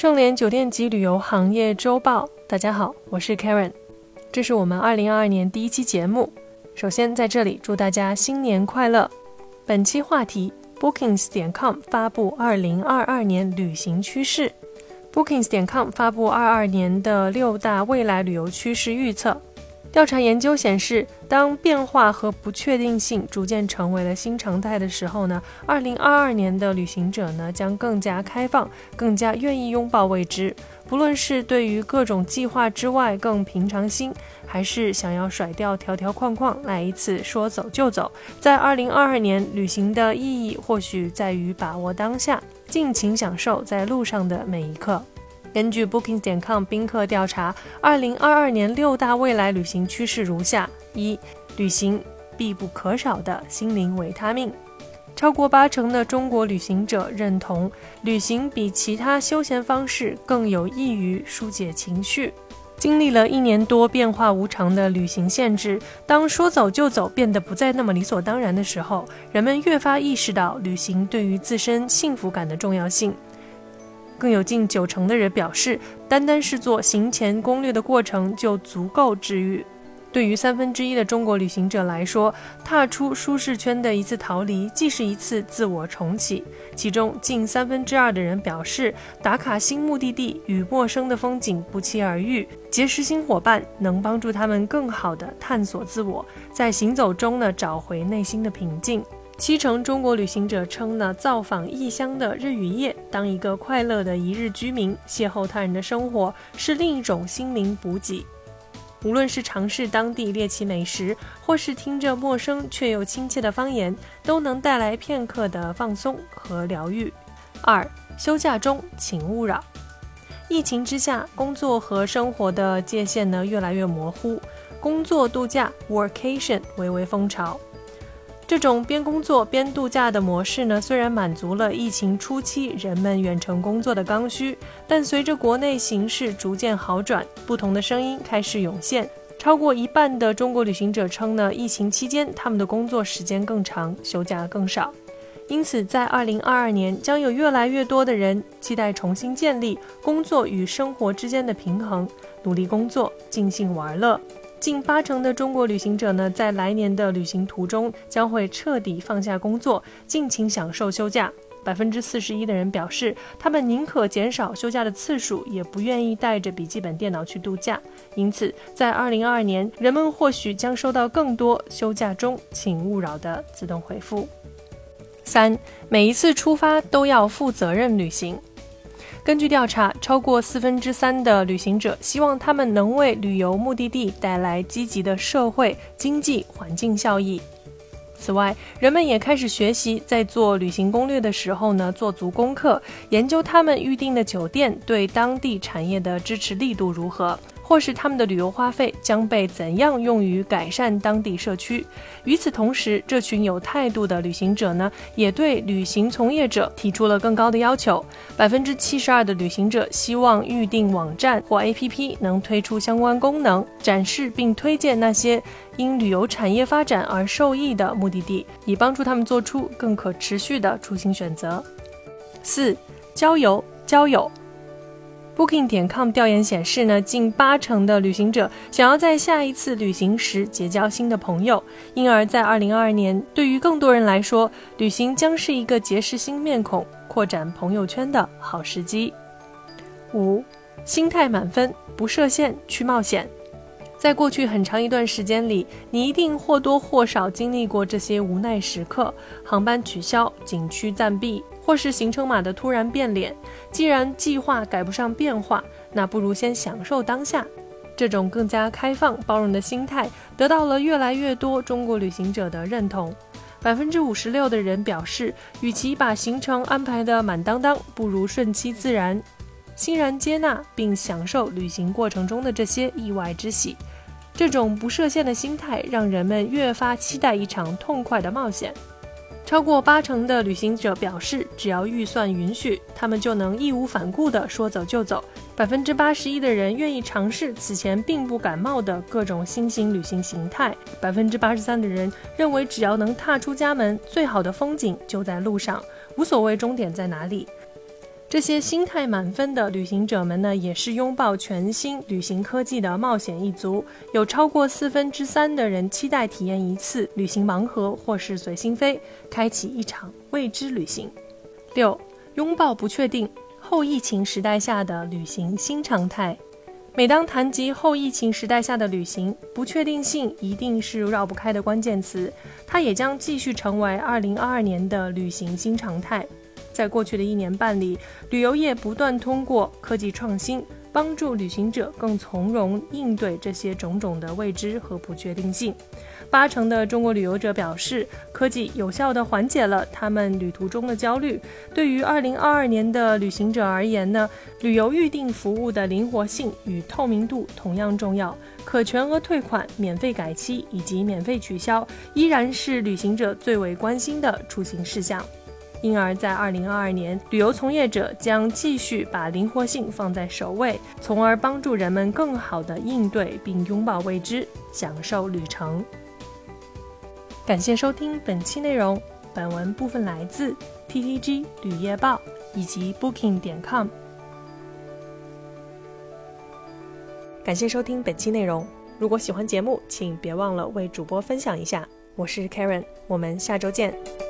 盛联酒店及旅游行业周报，大家好，我是 Karen，这是我们二零二二年第一期节目。首先在这里祝大家新年快乐。本期话题：Bookings 点 com 发布二零二二年旅行趋势。Bookings 点 com 发布二二年的六大未来旅游趋势预测。调查研究显示，当变化和不确定性逐渐成为了新常态的时候呢，二零二二年的旅行者呢将更加开放，更加愿意拥抱未知。不论是对于各种计划之外更平常心，还是想要甩掉条条框框来一次说走就走，在二零二二年旅行的意义或许在于把握当下，尽情享受在路上的每一刻。根据 Booking 点 com 宾客调查，二零二二年六大未来旅行趋势如下：一、旅行必不可少的心灵维他命。超过八成的中国旅行者认同，旅行比其他休闲方式更有益于疏解情绪。经历了一年多变化无常的旅行限制，当说走就走变得不再那么理所当然的时候，人们越发意识到旅行对于自身幸福感的重要性。更有近九成的人表示，单单是做行前攻略的过程就足够治愈。对于三分之一的中国旅行者来说，踏出舒适圈的一次逃离，既是一次自我重启。其中近三分之二的人表示，打卡新目的地与陌生的风景不期而遇，结识新伙伴能帮助他们更好地探索自我，在行走中呢找回内心的平静。七成中国旅行者称呢，造访异乡的日与夜，当一个快乐的一日居民，邂逅他人的生活，是另一种心灵补给。无论是尝试当地猎奇美食，或是听着陌生却又亲切的方言，都能带来片刻的放松和疗愈。二，休假中请勿扰。疫情之下，工作和生活的界限呢越来越模糊，工作度假 （workation） 微微风潮。这种边工作边度假的模式呢，虽然满足了疫情初期人们远程工作的刚需，但随着国内形势逐渐好转，不同的声音开始涌现。超过一半的中国旅行者称呢，疫情期间他们的工作时间更长，休假更少。因此，在二零二二年，将有越来越多的人期待重新建立工作与生活之间的平衡，努力工作，尽兴玩乐。近八成的中国旅行者呢，在来年的旅行途中将会彻底放下工作，尽情享受休假。百分之四十一的人表示，他们宁可减少休假的次数，也不愿意带着笔记本电脑去度假。因此，在二零二二年，人们或许将收到更多“休假中请勿扰”的自动回复。三，每一次出发都要负责任旅行。根据调查，超过四分之三的旅行者希望他们能为旅游目的地带来积极的社会、经济、环境效益。此外，人们也开始学习，在做旅行攻略的时候呢，做足功课，研究他们预定的酒店对当地产业的支持力度如何。或是他们的旅游花费将被怎样用于改善当地社区？与此同时，这群有态度的旅行者呢，也对旅行从业者提出了更高的要求。百分之七十二的旅行者希望预订网站或 APP 能推出相关功能，展示并推荐那些因旅游产业发展而受益的目的地，以帮助他们做出更可持续的出行选择。四、郊游交友。Booking 点 com 调研显示呢，近八成的旅行者想要在下一次旅行时结交新的朋友，因而，在二零二二年，对于更多人来说，旅行将是一个结识新面孔、扩展朋友圈的好时机。五，心态满分，不设限去冒险。在过去很长一段时间里，你一定或多或少经历过这些无奈时刻：航班取消、景区暂闭。或是行程码的突然变脸，既然计划赶不上变化，那不如先享受当下。这种更加开放包容的心态得到了越来越多中国旅行者的认同。百分之五十六的人表示，与其把行程安排得满当当，不如顺其自然，欣然接纳并享受旅行过程中的这些意外之喜。这种不设限的心态，让人们越发期待一场痛快的冒险。超过八成的旅行者表示，只要预算允许，他们就能义无反顾地说走就走。百分之八十一的人愿意尝试此前并不感冒的各种新型旅行形态。百分之八十三的人认为，只要能踏出家门，最好的风景就在路上，无所谓终点在哪里。这些心态满分的旅行者们呢，也是拥抱全新旅行科技的冒险一族。有超过四分之三的人期待体验一次旅行盲盒或是随心飞，开启一场未知旅行。六，拥抱不确定，后疫情时代下的旅行新常态。每当谈及后疫情时代下的旅行，不确定性一定是绕不开的关键词。它也将继续成为2022年的旅行新常态。在过去的一年半里，旅游业不断通过科技创新。帮助旅行者更从容应对这些种种的未知和不确定性。八成的中国旅游者表示，科技有效地缓解了他们旅途中的焦虑。对于2022年的旅行者而言呢，旅游预订服务的灵活性与透明度同样重要。可全额退款、免费改期以及免费取消，依然是旅行者最为关心的出行事项。因而，在二零二二年，旅游从业者将继续把灵活性放在首位，从而帮助人们更好地应对并拥抱未知，享受旅程。感谢收听本期内容，本文部分来自 TTG 旅业报以及 Booking 点 com。感谢收听本期内容，如果喜欢节目，请别忘了为主播分享一下。我是 Karen，我们下周见。